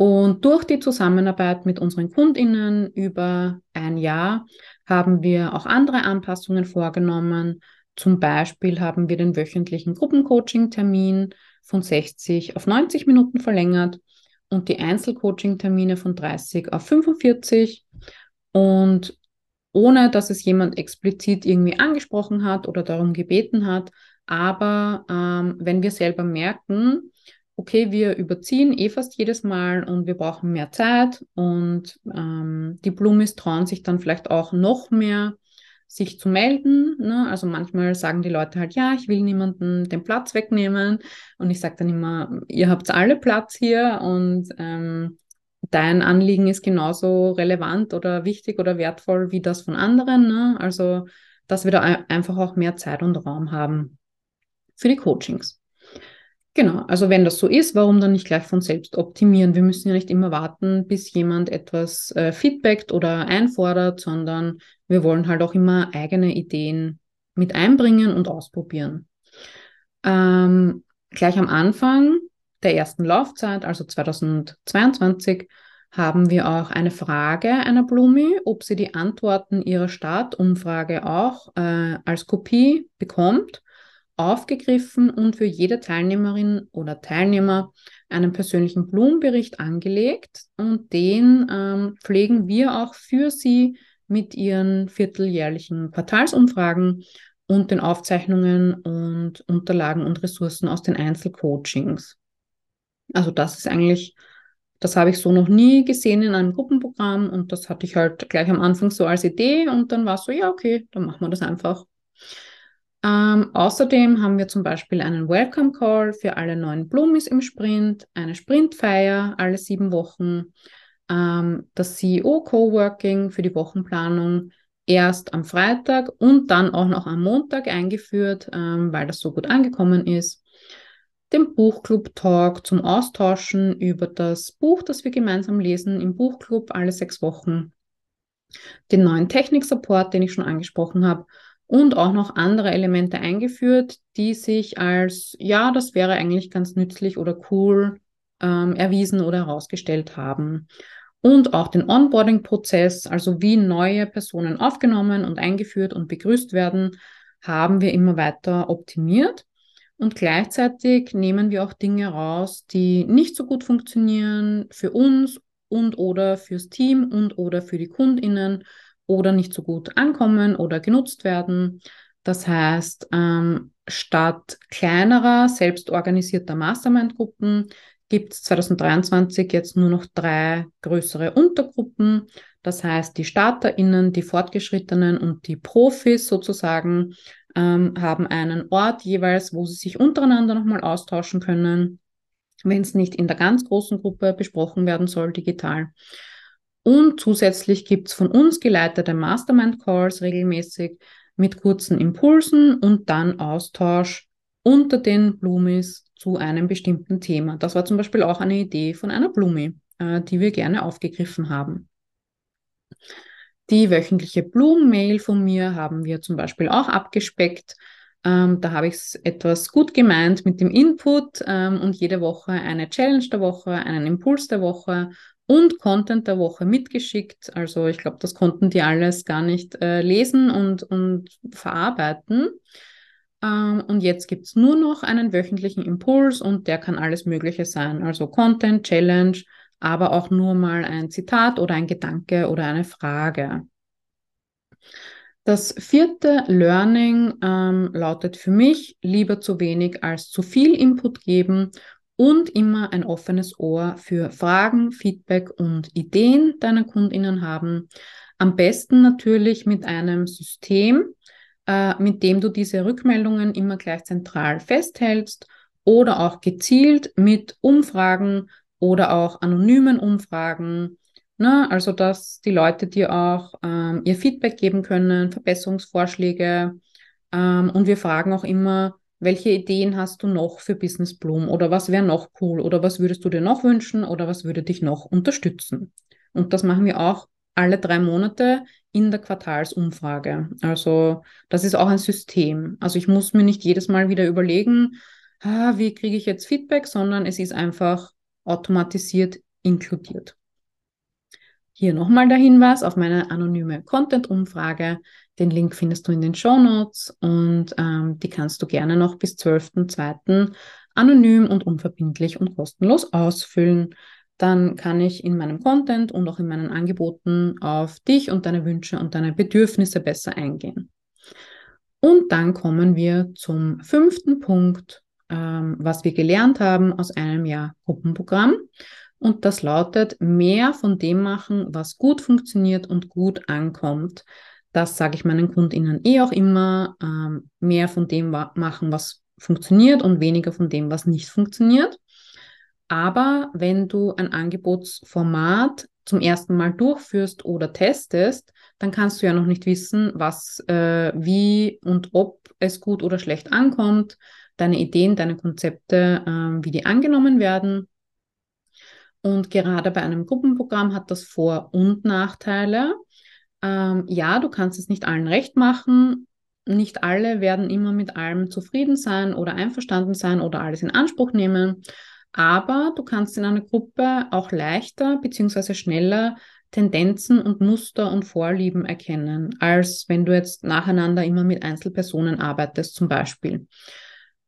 Und durch die Zusammenarbeit mit unseren Kundinnen über ein Jahr haben wir auch andere Anpassungen vorgenommen. Zum Beispiel haben wir den wöchentlichen Gruppencoaching-Termin von 60 auf 90 Minuten verlängert und die Einzelcoaching-Termine von 30 auf 45. Und ohne dass es jemand explizit irgendwie angesprochen hat oder darum gebeten hat. Aber ähm, wenn wir selber merken, okay, wir überziehen eh fast jedes Mal und wir brauchen mehr Zeit und ähm, die Blumis trauen sich dann vielleicht auch noch mehr, sich zu melden. Ne? Also manchmal sagen die Leute halt, ja, ich will niemanden den Platz wegnehmen und ich sage dann immer, ihr habt alle Platz hier und ähm, dein Anliegen ist genauso relevant oder wichtig oder wertvoll wie das von anderen. Ne? Also, dass wir da einfach auch mehr Zeit und Raum haben für die Coachings. Genau, also wenn das so ist, warum dann nicht gleich von selbst optimieren? Wir müssen ja nicht immer warten, bis jemand etwas äh, feedbackt oder einfordert, sondern wir wollen halt auch immer eigene Ideen mit einbringen und ausprobieren. Ähm, gleich am Anfang der ersten Laufzeit, also 2022, haben wir auch eine Frage einer Blumi, ob sie die Antworten ihrer Startumfrage auch äh, als Kopie bekommt, aufgegriffen und für jede Teilnehmerin oder Teilnehmer einen persönlichen Blumenbericht angelegt und den ähm, pflegen wir auch für sie mit ihren vierteljährlichen Quartalsumfragen und den Aufzeichnungen und Unterlagen und Ressourcen aus den Einzelcoachings. Also das ist eigentlich das habe ich so noch nie gesehen in einem Gruppenprogramm und das hatte ich halt gleich am Anfang so als Idee und dann war es so, ja, okay, dann machen wir das einfach. Ähm, außerdem haben wir zum Beispiel einen Welcome Call für alle neuen Blumis im Sprint, eine Sprintfeier alle sieben Wochen, ähm, das CEO Coworking für die Wochenplanung erst am Freitag und dann auch noch am Montag eingeführt, ähm, weil das so gut angekommen ist. Dem Buchclub-Talk zum Austauschen über das Buch, das wir gemeinsam lesen im Buchclub alle sechs Wochen, den neuen Technik-Support, den ich schon angesprochen habe, und auch noch andere Elemente eingeführt, die sich als, ja, das wäre eigentlich ganz nützlich oder cool ähm, erwiesen oder herausgestellt haben. Und auch den Onboarding-Prozess, also wie neue Personen aufgenommen und eingeführt und begrüßt werden, haben wir immer weiter optimiert. Und gleichzeitig nehmen wir auch Dinge raus, die nicht so gut funktionieren für uns und oder fürs Team und oder für die KundInnen oder nicht so gut ankommen oder genutzt werden. Das heißt, ähm, statt kleinerer, selbstorganisierter Mastermind-Gruppen gibt es 2023 jetzt nur noch drei größere Untergruppen. Das heißt, die StarterInnen, die Fortgeschrittenen und die Profis sozusagen ähm, haben einen Ort jeweils, wo sie sich untereinander nochmal austauschen können, wenn es nicht in der ganz großen Gruppe besprochen werden soll, digital. Und zusätzlich gibt es von uns geleitete Mastermind-Calls regelmäßig mit kurzen Impulsen und dann Austausch unter den Blumis zu einem bestimmten Thema. Das war zum Beispiel auch eine Idee von einer Blumi, äh, die wir gerne aufgegriffen haben. Die wöchentliche Blumenmail von mir haben wir zum Beispiel auch abgespeckt. Ähm, da habe ich es etwas gut gemeint mit dem Input ähm, und jede Woche eine Challenge der Woche, einen Impuls der Woche und Content der Woche mitgeschickt. Also ich glaube, das konnten die alles gar nicht äh, lesen und, und verarbeiten. Ähm, und jetzt gibt es nur noch einen wöchentlichen Impuls und der kann alles Mögliche sein. Also Content, Challenge, aber auch nur mal ein Zitat oder ein Gedanke oder eine Frage. Das vierte Learning ähm, lautet für mich, lieber zu wenig als zu viel Input geben und immer ein offenes Ohr für Fragen, Feedback und Ideen deiner Kundinnen haben. Am besten natürlich mit einem System, äh, mit dem du diese Rückmeldungen immer gleich zentral festhältst oder auch gezielt mit Umfragen oder auch anonymen Umfragen. Ne? Also, dass die Leute dir auch ähm, ihr Feedback geben können, Verbesserungsvorschläge. Ähm, und wir fragen auch immer, welche Ideen hast du noch für Business Bloom oder was wäre noch cool oder was würdest du dir noch wünschen oder was würde dich noch unterstützen? Und das machen wir auch alle drei Monate in der Quartalsumfrage. Also das ist auch ein System. Also ich muss mir nicht jedes Mal wieder überlegen, ah, wie kriege ich jetzt Feedback, sondern es ist einfach automatisiert inkludiert. Hier nochmal der Hinweis auf meine anonyme Content-Umfrage. Den Link findest du in den Show Notes und ähm, die kannst du gerne noch bis 12.02. anonym und unverbindlich und kostenlos ausfüllen. Dann kann ich in meinem Content und auch in meinen Angeboten auf dich und deine Wünsche und deine Bedürfnisse besser eingehen. Und dann kommen wir zum fünften Punkt ähm, was wir gelernt haben aus einem Jahr Gruppenprogramm. Und das lautet, mehr von dem machen, was gut funktioniert und gut ankommt. Das sage ich meinen KundInnen eh auch immer. Ähm, mehr von dem machen, was funktioniert und weniger von dem, was nicht funktioniert. Aber wenn du ein Angebotsformat zum ersten Mal durchführst oder testest, dann kannst du ja noch nicht wissen, was, äh, wie und ob es gut oder schlecht ankommt deine Ideen, deine Konzepte, ähm, wie die angenommen werden. Und gerade bei einem Gruppenprogramm hat das Vor- und Nachteile. Ähm, ja, du kannst es nicht allen recht machen. Nicht alle werden immer mit allem zufrieden sein oder einverstanden sein oder alles in Anspruch nehmen. Aber du kannst in einer Gruppe auch leichter bzw. schneller Tendenzen und Muster und Vorlieben erkennen, als wenn du jetzt nacheinander immer mit Einzelpersonen arbeitest zum Beispiel.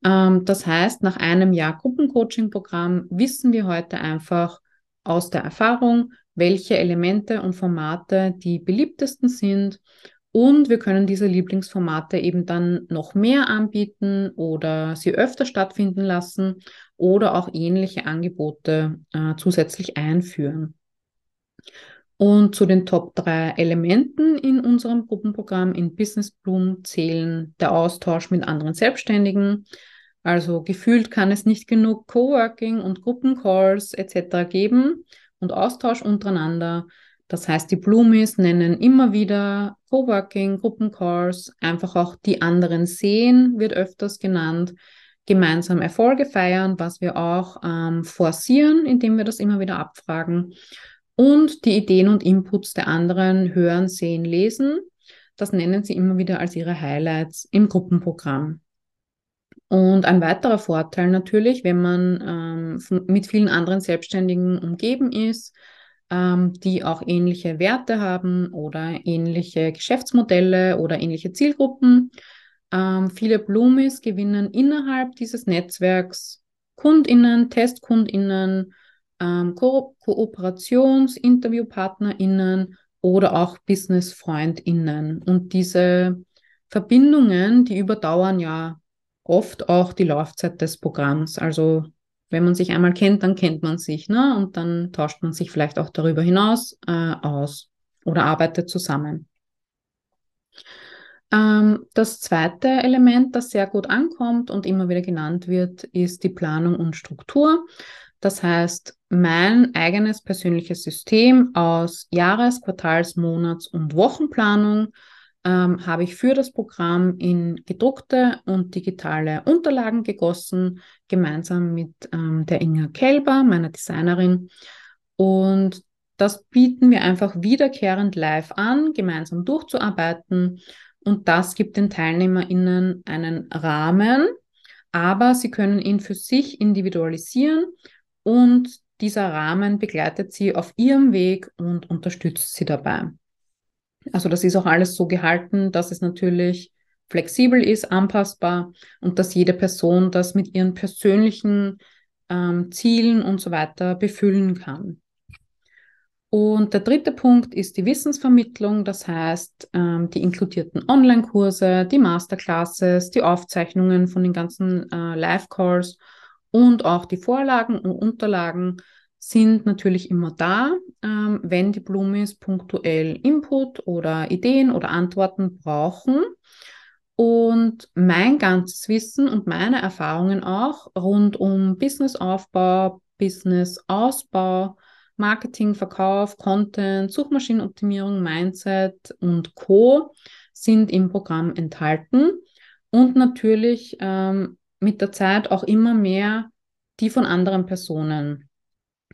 Ähm, das heißt, nach einem Jahr Gruppencoaching-Programm wissen wir heute einfach aus der Erfahrung, welche Elemente und Formate die beliebtesten sind und wir können diese Lieblingsformate eben dann noch mehr anbieten oder sie öfter stattfinden lassen oder auch ähnliche Angebote äh, zusätzlich einführen. Und zu den Top 3 Elementen in unserem Gruppenprogramm in Business Bloom zählen der Austausch mit anderen Selbstständigen. Also gefühlt kann es nicht genug Coworking und Gruppencalls etc. geben und Austausch untereinander. Das heißt, die Bloomies nennen immer wieder Coworking, Gruppencalls, einfach auch die anderen sehen, wird öfters genannt gemeinsam Erfolge feiern, was wir auch ähm, forcieren, indem wir das immer wieder abfragen und die Ideen und Inputs der anderen hören, sehen, lesen. Das nennen sie immer wieder als ihre Highlights im Gruppenprogramm. Und ein weiterer Vorteil natürlich, wenn man ähm, von, mit vielen anderen Selbstständigen umgeben ist, ähm, die auch ähnliche Werte haben oder ähnliche Geschäftsmodelle oder ähnliche Zielgruppen. Ähm, viele Blumis gewinnen innerhalb dieses Netzwerks KundInnen, TestkundInnen, ähm, Ko Kooperations-, InterviewpartnerInnen oder auch Business-FreundInnen. Und diese Verbindungen, die überdauern ja oft auch die Laufzeit des Programms. Also wenn man sich einmal kennt, dann kennt man sich, ne? Und dann tauscht man sich vielleicht auch darüber hinaus äh, aus oder arbeitet zusammen. Ähm, das zweite Element, das sehr gut ankommt und immer wieder genannt wird, ist die Planung und Struktur. Das heißt, mein eigenes persönliches System aus Jahres-, Quartals-, Monats- und Wochenplanung ähm, habe ich für das Programm in gedruckte und digitale Unterlagen gegossen, gemeinsam mit ähm, der Inga Kelber, meiner Designerin. Und das bieten wir einfach wiederkehrend live an, gemeinsam durchzuarbeiten. Und das gibt den TeilnehmerInnen einen Rahmen, aber sie können ihn für sich individualisieren und dieser Rahmen begleitet sie auf ihrem Weg und unterstützt sie dabei. Also das ist auch alles so gehalten, dass es natürlich flexibel ist, anpassbar und dass jede Person das mit ihren persönlichen ähm, Zielen und so weiter befüllen kann. Und der dritte Punkt ist die Wissensvermittlung, das heißt ähm, die inkludierten Online-Kurse, die Masterclasses, die Aufzeichnungen von den ganzen äh, Live-Calls und auch die Vorlagen und Unterlagen sind natürlich immer da, ähm, wenn die Blumis punktuell Input oder Ideen oder Antworten brauchen. Und mein ganzes Wissen und meine Erfahrungen auch rund um Businessaufbau, Businessausbau, Marketing, Verkauf, Content, Suchmaschinenoptimierung, Mindset und Co. sind im Programm enthalten. Und natürlich ähm, mit der Zeit auch immer mehr die von anderen Personen.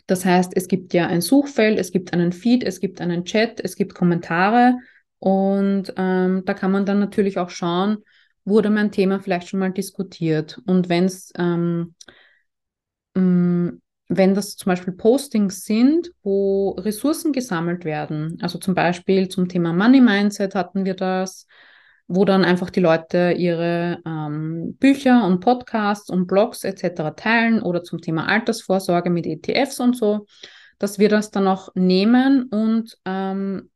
Das heißt, es gibt ja ein Suchfeld, es gibt einen Feed, es gibt einen Chat, es gibt Kommentare und ähm, da kann man dann natürlich auch schauen, wurde mein Thema vielleicht schon mal diskutiert. Und wenn es ähm, mm, wenn das zum Beispiel Postings sind, wo Ressourcen gesammelt werden, also zum Beispiel zum Thema Money Mindset hatten wir das, wo dann einfach die Leute ihre ähm, Bücher und Podcasts und Blogs etc. teilen oder zum Thema Altersvorsorge mit ETFs und so, dass wir das dann auch nehmen und ähm,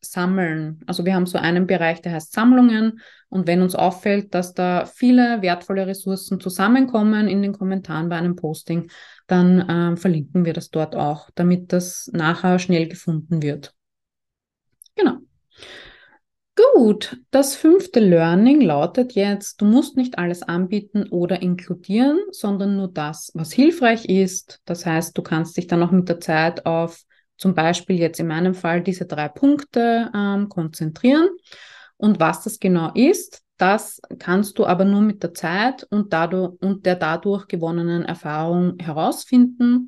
sammeln. Also wir haben so einen Bereich, der heißt Sammlungen und wenn uns auffällt, dass da viele wertvolle Ressourcen zusammenkommen in den Kommentaren bei einem Posting, dann ähm, verlinken wir das dort auch, damit das nachher schnell gefunden wird. Genau. Gut, das fünfte Learning lautet jetzt, du musst nicht alles anbieten oder inkludieren, sondern nur das, was hilfreich ist. Das heißt, du kannst dich dann auch mit der Zeit auf zum Beispiel jetzt in meinem Fall diese drei Punkte ähm, konzentrieren. Und was das genau ist, das kannst du aber nur mit der Zeit und, dadurch, und der dadurch gewonnenen Erfahrung herausfinden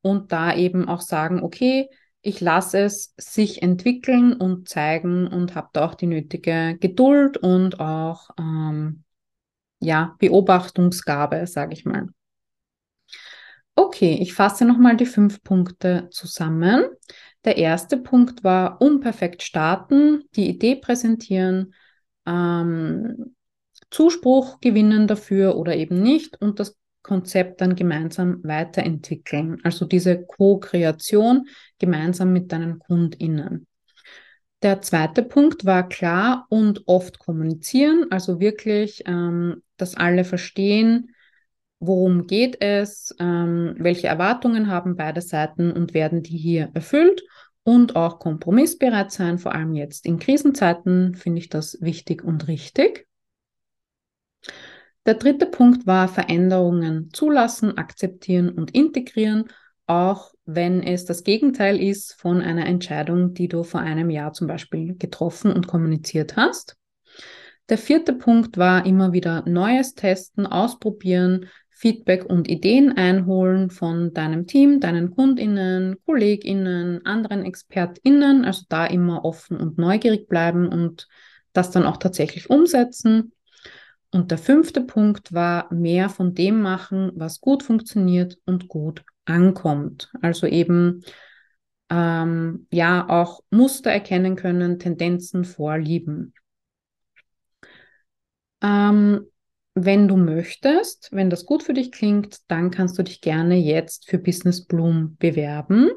und da eben auch sagen, okay, ich lasse es sich entwickeln und zeigen und habe da auch die nötige Geduld und auch ähm, ja, Beobachtungsgabe, sage ich mal. Okay, ich fasse nochmal die fünf Punkte zusammen. Der erste Punkt war unperfekt starten, die Idee präsentieren, ähm, Zuspruch gewinnen dafür oder eben nicht und das Konzept dann gemeinsam weiterentwickeln. Also diese Co-Kreation gemeinsam mit deinen KundInnen. Der zweite Punkt war klar und oft kommunizieren, also wirklich, ähm, dass alle verstehen, worum geht es, ähm, welche Erwartungen haben beide Seiten und werden die hier erfüllt und auch kompromissbereit sein, vor allem jetzt in Krisenzeiten finde ich das wichtig und richtig. Der dritte Punkt war Veränderungen zulassen, akzeptieren und integrieren, auch wenn es das Gegenteil ist von einer Entscheidung, die du vor einem Jahr zum Beispiel getroffen und kommuniziert hast. Der vierte Punkt war immer wieder Neues testen, ausprobieren, Feedback und Ideen einholen von deinem Team, deinen Kundinnen, Kolleginnen, anderen Expertinnen, also da immer offen und neugierig bleiben und das dann auch tatsächlich umsetzen. Und der fünfte Punkt war mehr von dem machen, was gut funktioniert und gut ankommt. Also eben ähm, ja auch Muster erkennen können, Tendenzen vorlieben. Ähm, wenn du möchtest, wenn das gut für dich klingt, dann kannst du dich gerne jetzt für Business Bloom bewerben.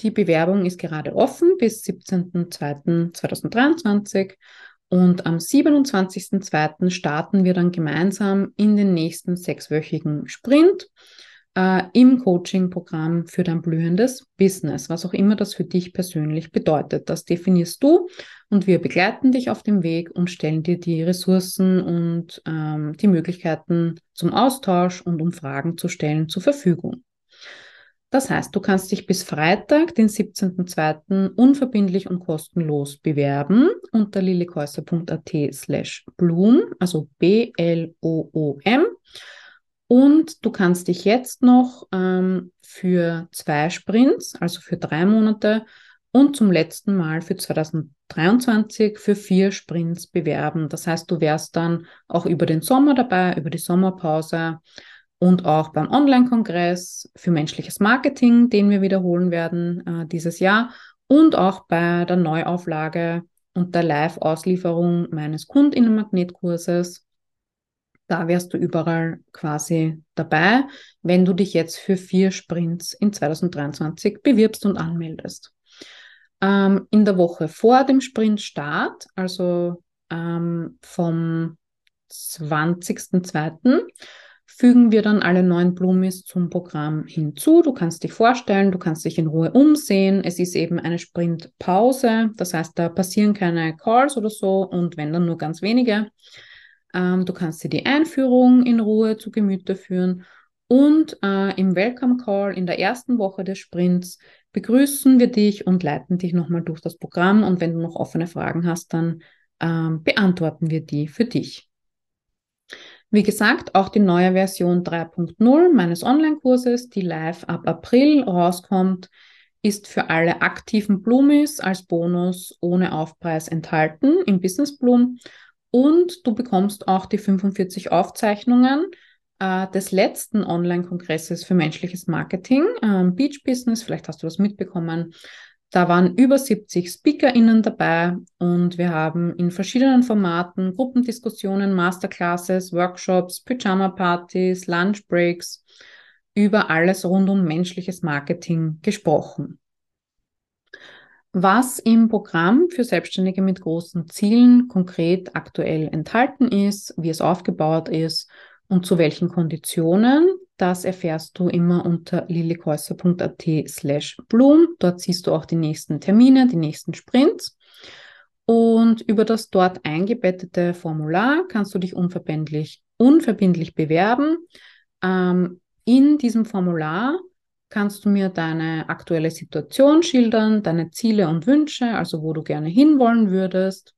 Die Bewerbung ist gerade offen bis 17.02.2023 und am 27.02. starten wir dann gemeinsam in den nächsten sechswöchigen Sprint äh, im Coaching-Programm für dein blühendes Business, was auch immer das für dich persönlich bedeutet. Das definierst du und wir begleiten dich auf dem Weg und stellen dir die Ressourcen und ähm, die Möglichkeiten zum Austausch und um Fragen zu stellen zur Verfügung. Das heißt, du kannst dich bis Freitag, den 17.02. unverbindlich und kostenlos bewerben unter lilikäuser.at slash bloom, also B-L-O-O-M. Und du kannst dich jetzt noch ähm, für zwei Sprints, also für drei Monate und zum letzten Mal für 2023 für vier Sprints bewerben. Das heißt, du wärst dann auch über den Sommer dabei, über die Sommerpause und auch beim Online-Kongress für menschliches Marketing, den wir wiederholen werden äh, dieses Jahr und auch bei der Neuauflage und der Live-Auslieferung meines Kundinnenmagnetkurses da wärst du überall quasi dabei, wenn du dich jetzt für vier Sprints in 2023 bewirbst und anmeldest. Ähm, in der Woche vor dem Sprintstart, also ähm, vom 20.02., fügen wir dann alle neuen Blumis zum Programm hinzu. Du kannst dich vorstellen, du kannst dich in Ruhe umsehen. Es ist eben eine Sprintpause, das heißt, da passieren keine Calls oder so und wenn dann nur ganz wenige. Ähm, du kannst dir die Einführung in Ruhe zu Gemüte führen und äh, im Welcome Call in der ersten Woche des Sprints begrüßen wir dich und leiten dich nochmal durch das Programm. Und wenn du noch offene Fragen hast, dann ähm, beantworten wir die für dich. Wie gesagt, auch die neue Version 3.0 meines Online-Kurses, die live ab April rauskommt, ist für alle aktiven Blumis als Bonus ohne Aufpreis enthalten im Business Bloom und du bekommst auch die 45 Aufzeichnungen äh, des letzten Online-Kongresses für menschliches Marketing, äh, Beach Business, vielleicht hast du das mitbekommen. Da waren über 70 SpeakerInnen dabei und wir haben in verschiedenen Formaten Gruppendiskussionen, Masterclasses, Workshops, Pyjama-Partys, Lunchbreaks über alles rund um menschliches Marketing gesprochen. Was im Programm für Selbstständige mit großen Zielen konkret aktuell enthalten ist, wie es aufgebaut ist und zu welchen Konditionen, das erfährst du immer unter lilikäuser.at slash bloom. Dort siehst du auch die nächsten Termine, die nächsten Sprints. Und über das dort eingebettete Formular kannst du dich unverbindlich, unverbindlich bewerben. Ähm, in diesem Formular kannst du mir deine aktuelle Situation schildern, deine Ziele und Wünsche, also wo du gerne hinwollen würdest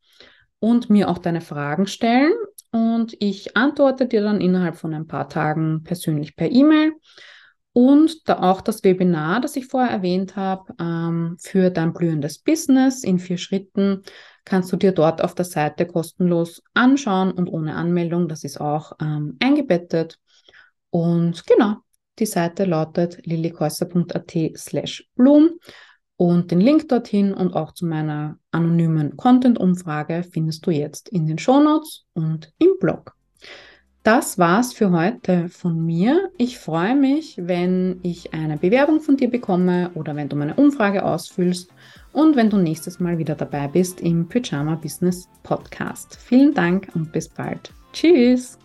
und mir auch deine Fragen stellen. Und ich antworte dir dann innerhalb von ein paar Tagen persönlich per E-Mail. Und da auch das Webinar, das ich vorher erwähnt habe, ähm, für dein blühendes Business in vier Schritten, kannst du dir dort auf der Seite kostenlos anschauen und ohne Anmeldung. Das ist auch ähm, eingebettet. Und genau, Die Seite lautet lillikäusser.at slash bloom und den Link dorthin und auch zu meiner anonymen Content-Umfrage findest du jetzt in den Shownotes und im Blog. Das war's für heute von mir. Ich freue mich, wenn ich eine Bewerbung von dir bekomme oder wenn du meine Umfrage ausfüllst und wenn du nächstes Mal wieder dabei bist im Pyjama Business Podcast. Vielen Dank und bis bald. Tschüss!